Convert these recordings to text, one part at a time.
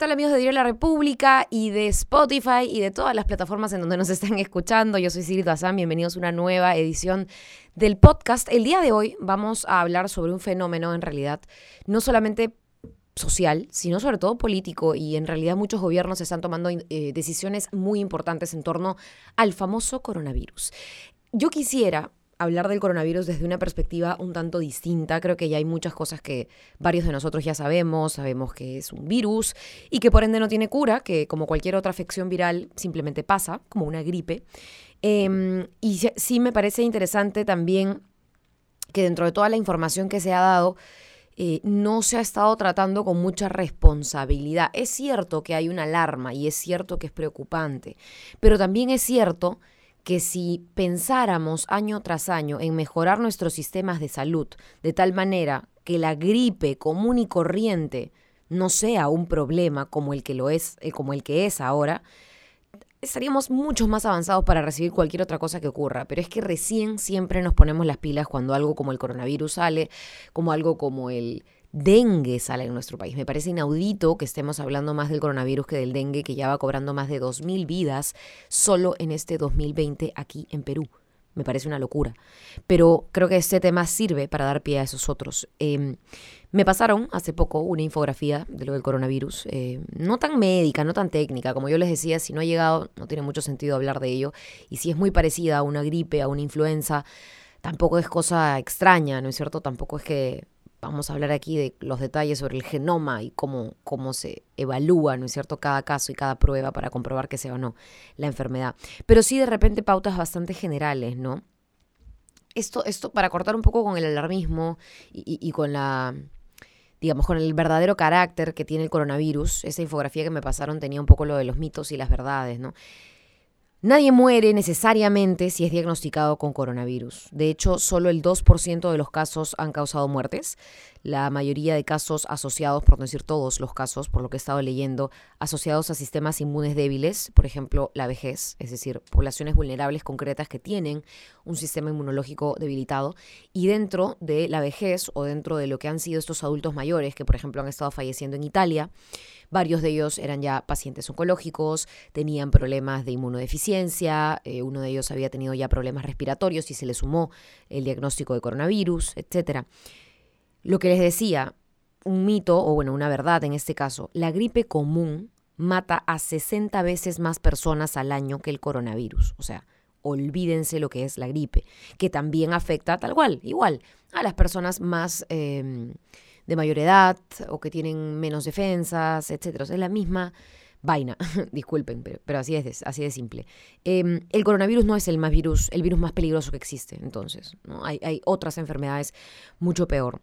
tal amigos de Diario La República y de Spotify y de todas las plataformas en donde nos están escuchando? Yo soy Siri Tazán, bienvenidos a una nueva edición del podcast. El día de hoy vamos a hablar sobre un fenómeno en realidad no solamente social, sino sobre todo político y en realidad muchos gobiernos están tomando eh, decisiones muy importantes en torno al famoso coronavirus. Yo quisiera hablar del coronavirus desde una perspectiva un tanto distinta. Creo que ya hay muchas cosas que varios de nosotros ya sabemos. Sabemos que es un virus y que por ende no tiene cura, que como cualquier otra afección viral simplemente pasa, como una gripe. Em, y sí me parece interesante también que dentro de toda la información que se ha dado, eh, no se ha estado tratando con mucha responsabilidad. Es cierto que hay una alarma y es cierto que es preocupante, pero también es cierto que si pensáramos año tras año en mejorar nuestros sistemas de salud de tal manera que la gripe común y corriente no sea un problema como el que lo es, eh, como el que es ahora, estaríamos mucho más avanzados para recibir cualquier otra cosa que ocurra. Pero es que recién siempre nos ponemos las pilas cuando algo como el coronavirus sale, como algo como el dengue sale en nuestro país. Me parece inaudito que estemos hablando más del coronavirus que del dengue, que ya va cobrando más de 2.000 vidas solo en este 2020 aquí en Perú. Me parece una locura. Pero creo que este tema sirve para dar pie a esos otros. Em, me pasaron hace poco una infografía de lo del coronavirus, eh, no tan médica, no tan técnica, como yo les decía, si no ha llegado, no tiene mucho sentido hablar de ello. Y si es muy parecida a una gripe, a una influenza, tampoco es cosa extraña, ¿no es cierto? Tampoco es que vamos a hablar aquí de los detalles sobre el genoma y cómo, cómo se evalúa, ¿no es cierto?, cada caso y cada prueba para comprobar que sea o no la enfermedad. Pero sí de repente pautas bastante generales, ¿no? Esto, esto para cortar un poco con el alarmismo y, y con la digamos, con el verdadero carácter que tiene el coronavirus. Esa infografía que me pasaron tenía un poco lo de los mitos y las verdades, ¿no? Nadie muere necesariamente si es diagnosticado con coronavirus. De hecho, solo el 2% de los casos han causado muertes. La mayoría de casos asociados, por no decir todos los casos, por lo que he estado leyendo, asociados a sistemas inmunes débiles, por ejemplo, la vejez, es decir, poblaciones vulnerables concretas que tienen un sistema inmunológico debilitado. Y dentro de la vejez o dentro de lo que han sido estos adultos mayores, que por ejemplo han estado falleciendo en Italia, Varios de ellos eran ya pacientes oncológicos, tenían problemas de inmunodeficiencia, eh, uno de ellos había tenido ya problemas respiratorios y se le sumó el diagnóstico de coronavirus, etc. Lo que les decía, un mito, o bueno, una verdad en este caso, la gripe común mata a 60 veces más personas al año que el coronavirus. O sea, olvídense lo que es la gripe, que también afecta tal cual, igual, a las personas más... Em, de mayor edad o que tienen menos defensas, etcétera. es la misma vaina, disculpen, pero, así es, así de simple. Em, el coronavirus no es el más virus, el virus más peligroso que existe, entonces, ¿no? hay otras enfermedades mucho peor.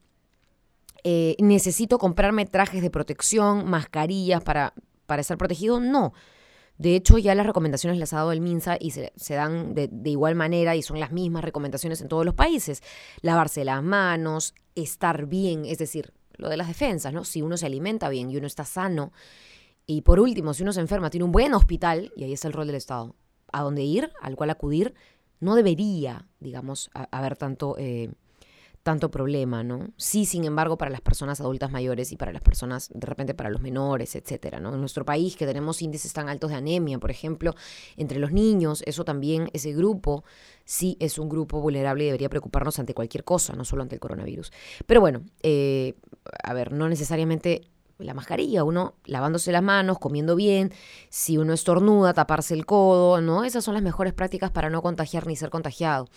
Eh, ¿Necesito comprarme trajes de protección, mascarillas para, para estar protegido? No. De hecho, ya las recomendaciones las ha dado el MINSA y se, dan de, igual manera y son las mismas recomendaciones en todos los países. Lavarse las manos, estar bien, es decir, lo de las defensas, ¿no? Si uno se alimenta bien y uno está sano. Y por último, si uno se enferma, tiene un buen hospital, y ahí está el rol del Estado, a dónde ir, al cual acudir, no debería, digamos, haber tanto eh, tanto problema, ¿no? Sí, sin embargo, para las personas adultas mayores y para las personas, de repente, para los menores, etcétera, ¿no? En nuestro país, que tenemos índices tan altos de anemia, por ejemplo, entre los niños, eso también, ese grupo, sí es un grupo vulnerable y debería preocuparnos ante cualquier cosa, no solo ante el coronavirus. Pero bueno, eh, a ver, no necesariamente la mascarilla, uno lavándose las manos, comiendo bien, si uno estornuda, taparse el codo, ¿no? Esas son las mejores prácticas para no contagiar ni ser contagiado.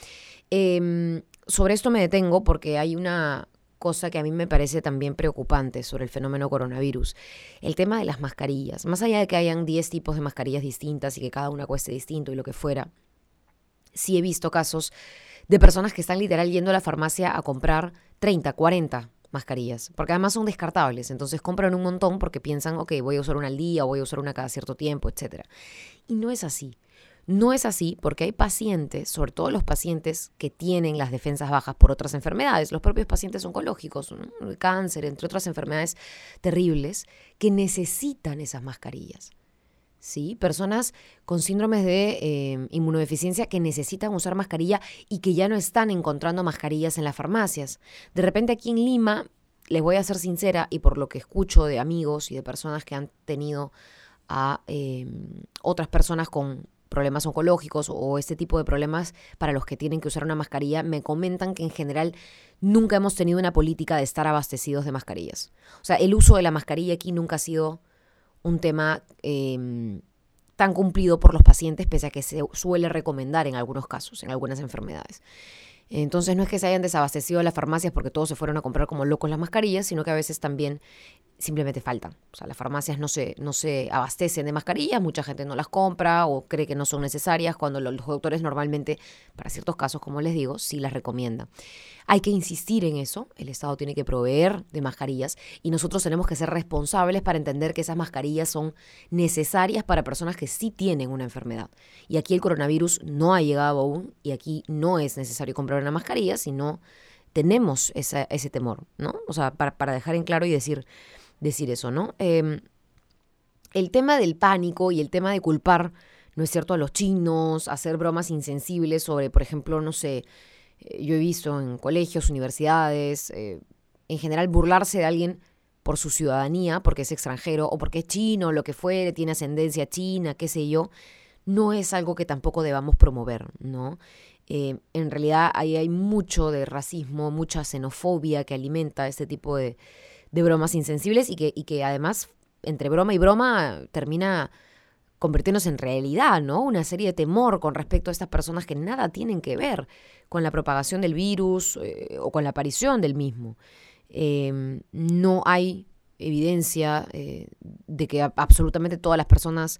Eh, sobre esto me detengo porque hay una cosa que a mí me parece también preocupante sobre el fenómeno coronavirus, el tema de las mascarillas. Más allá de que hayan 10 tipos de mascarillas distintas y que cada una cueste distinto y lo que fuera, sí he visto casos de personas que están literal yendo a la farmacia a comprar 30, 40 mascarillas, porque además son descartables, entonces compran un montón porque piensan, ok, voy a usar una al día o voy a usar una cada cierto tiempo, etc. Y no es así. No es así porque hay pacientes, sobre todo los pacientes que tienen las defensas bajas por otras enfermedades, los propios pacientes oncológicos, el cáncer, entre otras enfermedades terribles, que necesitan esas mascarillas. ¿Sí? Personas con síndromes de eh, inmunodeficiencia que necesitan usar mascarilla y que ya no están encontrando mascarillas en las farmacias. De repente aquí en Lima les voy a ser sincera y por lo que escucho de amigos y de personas que han tenido a em, otras personas con problemas oncológicos o este tipo de problemas para los que tienen que usar una mascarilla, me comentan que en general nunca hemos tenido una política de estar abastecidos de mascarillas. O sea, el uso de la mascarilla aquí nunca ha sido un tema em, tan cumplido por los pacientes, pese a que se suele recomendar en algunos casos, en algunas enfermedades. Entonces no es que se hayan desabastecido las farmacias porque todos se fueron a comprar como locos las mascarillas, sino que a veces también simplemente faltan. O sea, las farmacias no se, no se abastecen de mascarillas, mucha gente no las compra o cree que no son necesarias, cuando los doctores normalmente, para ciertos casos, como les digo, sí las recomiendan. Hay que insistir en eso, el Estado tiene que proveer de mascarillas y nosotros tenemos que ser responsables para entender que esas mascarillas son necesarias para personas que sí tienen una enfermedad. Y aquí el coronavirus no ha llegado aún y aquí no es necesario comprar una mascarilla, sino tenemos ese temor, ¿no? O sea, para, para dejar en claro y decir, decir eso, ¿no? Em, el tema del pánico y el tema de culpar, ¿no es cierto?, a los chinos, hacer bromas insensibles sobre, por ejemplo, no sé, eh, yo he visto en colegios, universidades, eh, en general burlarse de alguien por su ciudadanía, porque es extranjero o porque es chino, lo que fuere, tiene ascendencia china, qué sé yo, no es algo que tampoco debamos promover, ¿no? Eh, en realidad ahí hay mucho de racismo, mucha xenofobia que alimenta este tipo de, bromas insensibles y que, y que además, entre broma y broma, termina convirtiéndose en realidad, ¿no? Una serie de temor con respecto a estas personas que nada tienen que ver con la propagación del virus eh, o con la aparición del mismo. Em, no hay evidencia eh, de que absolutamente todas las personas,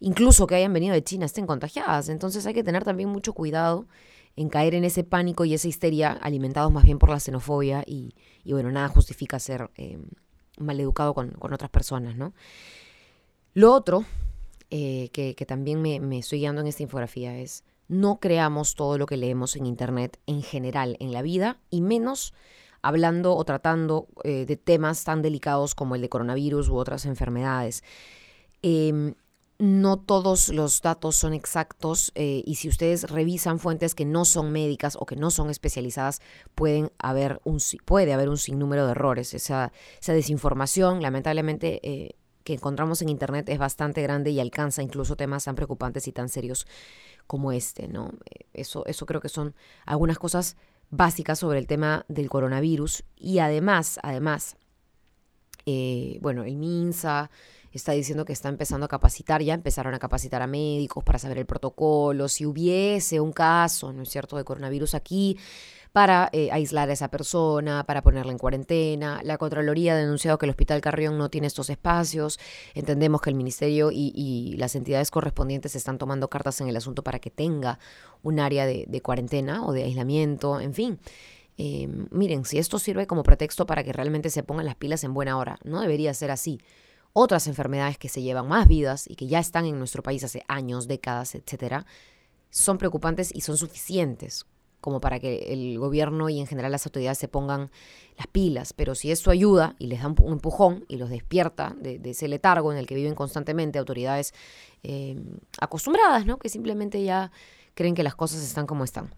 incluso que hayan venido de China, estén contagiadas. Entonces hay que tener también mucho cuidado en caer en ese pánico y esa histeria alimentados más bien por la xenofobia y, bueno, nada justifica ser eh, maleducado con, otras personas, ¿no? Lo otro eh, que, también me, estoy guiando en esta infografía es no creamos todo lo que leemos en Internet en general en la vida y menos hablando o tratando eh, de temas tan delicados como el de coronavirus u otras enfermedades. Em, no todos los datos son exactos eh, y si ustedes revisan fuentes que no son médicas o que no son especializadas, pueden haber un, puede haber un sinnúmero de errores. Esa, esa desinformación, lamentablemente, eh, que encontramos en Internet es bastante grande y alcanza incluso temas tan preocupantes y tan serios como este. ¿no? Eh, eso, eso creo que son algunas cosas básicas sobre el tema del coronavirus y además, además, bueno, el MINSA, está diciendo que está empezando a capacitar, ya empezaron a capacitar a médicos para saber el protocolo, si hubiese un caso, ¿no es cierto?, de coronavirus aquí, para eh, aislar a esa persona, para ponerla en cuarentena. La Contraloría ha denunciado que el Hospital Carrión no tiene estos espacios. Entendemos que el Ministerio y, las entidades correspondientes están tomando cartas en el asunto para que tenga un área de, cuarentena o de aislamiento, en fin. Eh, miren, si esto sirve como pretexto para que realmente se pongan las pilas en buena hora, no debería ser así otras enfermedades que se llevan más vidas y que ya están en nuestro país hace años, décadas, etcétera, son preocupantes y son suficientes como para que el gobierno y en general las autoridades se pongan las pilas. Pero si esto ayuda y les da un empujón y los despierta de, ese letargo en el que viven constantemente autoridades eh, acostumbradas, ¿no? que simplemente ya creen que las cosas están como están.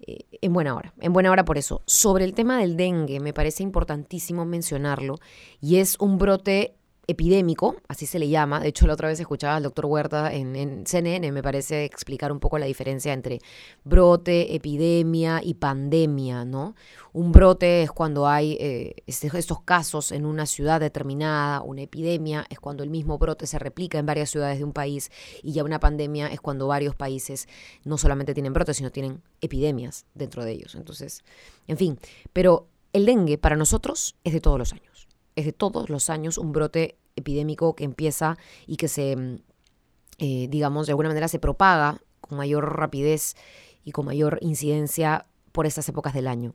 Eh, en buena hora, en buena hora por eso. Sobre el tema del dengue, me parece importantísimo mencionarlo y es un brote epidémico, así se le llama. De hecho, la otra vez escuchaba al doctor Huerta en, CNN, me parece explicar un poco la diferencia entre brote, epidemia y pandemia, ¿no? Un brote es cuando hay eh, estos casos en una ciudad determinada, una epidemia es cuando el mismo brote se replica en varias ciudades de un país y ya una pandemia es cuando varios países no solamente tienen brotes, sino tienen epidemias dentro de ellos. Entonces, en fin, pero el dengue para nosotros es de todos los años es de todos los años un brote epidémico que empieza y que se, mm, eh, digamos, de alguna manera se propaga con mayor rapidez y con mayor incidencia por estas épocas del año.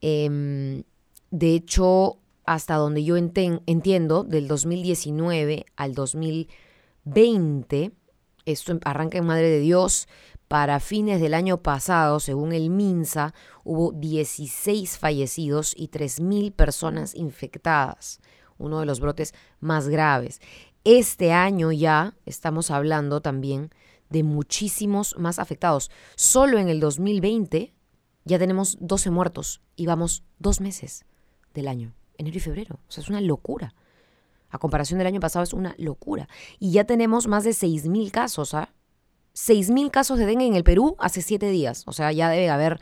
Em, de hecho, hasta donde yo entiendo, del 2019 al 2020, esto arranca en Madre de Dios, para fines del año pasado, según el MINSA, hubo 16 fallecidos y 3.000 personas infectadas, uno de los brotes más graves. Este año ya estamos hablando también de muchísimos más afectados. Solo en el 2020 ya tenemos 12 muertos y vamos dos meses del año. enero y febrero. O sea, es una locura. A comparación del año pasado es una locura. Y ya tenemos más de 6.000 casos, ¿ah? 6.000 casos de dengue en el Perú hace 7 días. O sea, ya debe haber,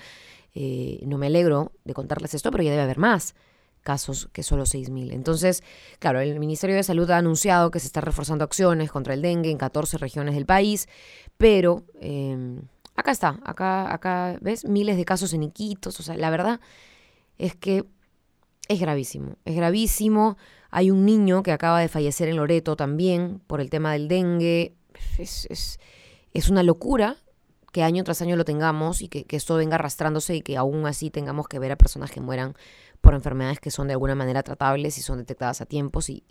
eh, no me alegro de contarles esto, pero ya debe haber más casos que solo 6.000. Entonces, claro, el Ministerio de Salud ha anunciado que se están reforzando acciones contra el dengue en 14 regiones del país, pero em, acá está, acá, acá, ¿ves? Miles de casos en Iquitos. O sea, la verdad es que es gravísimo, es gravísimo. Hay un niño que acaba de fallecer en Loreto también por el tema del dengue. Es, es una locura que año tras año lo tengamos y que, esto venga arrastrándose y que aún así tengamos que ver a personas que mueran por enfermedades que son de alguna manera tratables y son detectadas a tiempo, si,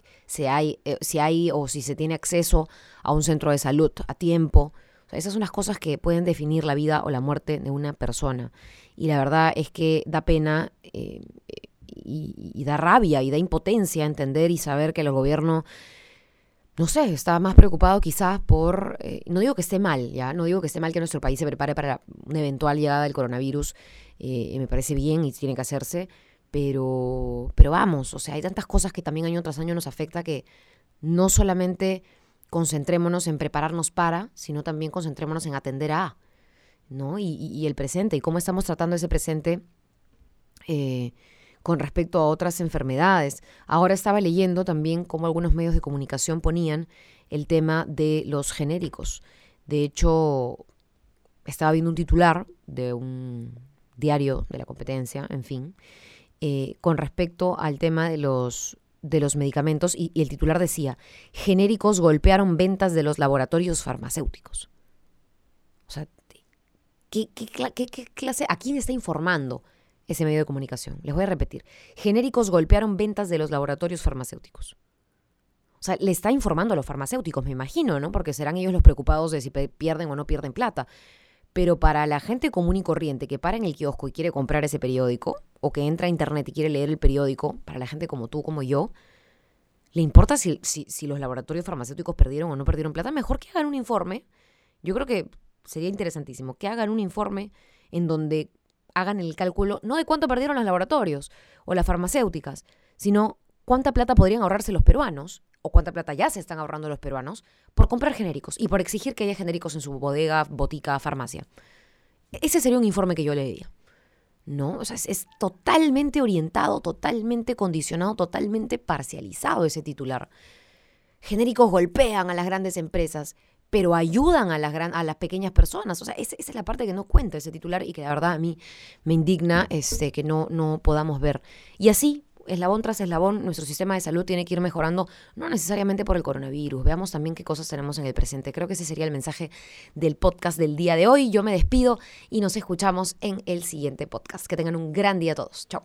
hay, eh, si hay o si se tiene acceso a un centro de salud a tiempo. Esas son las cosas que pueden definir la vida o la muerte de una persona. Y la verdad es que da pena eh, y, da rabia y da impotencia entender y saber que el gobierno, no sé, está más preocupado quizás por, eh, no digo que esté mal, ya, no digo que esté mal que nuestro país se prepare para una eventual llegada del coronavirus, eh, me parece bien y tiene que hacerse, pero, pero vamos, o sea, hay tantas cosas que también año tras año nos afecta que no solamente concentrémonos en prepararnos para, sino también concentrémonos en atender a, ¿no? Y, y el presente, y cómo estamos tratando ese presente. Eh, con respecto a otras enfermedades. Ahora estaba leyendo también cómo algunos medios de comunicación ponían el tema de los genéricos. De hecho, estaba viendo un titular de un diario de la competencia, en fin, eh, con respecto al tema de los, de los medicamentos y, el titular decía, genéricos golpearon ventas de los laboratorios farmacéuticos. O sea, ¿qué, qué, qué, qué clase, a quién está informando? Ese medio de comunicación. Les voy a repetir. Genéricos golpearon ventas de los laboratorios farmacéuticos. O sea, le está informando a los farmacéuticos, me imagino, ¿no? Porque serán ellos los preocupados de si pierden o no pierden plata. Pero para la gente común y corriente que para en el kiosco y quiere comprar ese periódico, o que entra a internet y quiere leer el periódico, para la gente como tú, como yo, ¿le importa si, si, los laboratorios farmacéuticos perdieron o no perdieron plata? Mejor que hagan un informe. Yo creo que sería interesantísimo que hagan un informe en donde hagan el cálculo no de cuánto perdieron los laboratorios o las farmacéuticas, sino cuánta plata podrían ahorrarse los peruanos o cuánta plata ya se están ahorrando los peruanos por comprar genéricos y por exigir que haya genéricos en su bodega, botica, farmacia. Ese sería un informe que yo leería. ¿No? Es, es totalmente orientado, totalmente condicionado, totalmente parcializado ese titular. Genéricos golpean a las grandes empresas pero ayudan a las, gran, a las pequeñas personas. O sea, esa, es la parte que no cuenta ese titular y que la verdad a mí me indigna este, que no, no podamos ver. Y así, eslabón tras eslabón, nuestro sistema de salud tiene que ir mejorando, no necesariamente por el coronavirus. Veamos también qué cosas tenemos en el presente. Creo que ese sería el mensaje del podcast del día de hoy. Yo me despido y nos escuchamos en el siguiente podcast. Que tengan un gran día todos. Chao.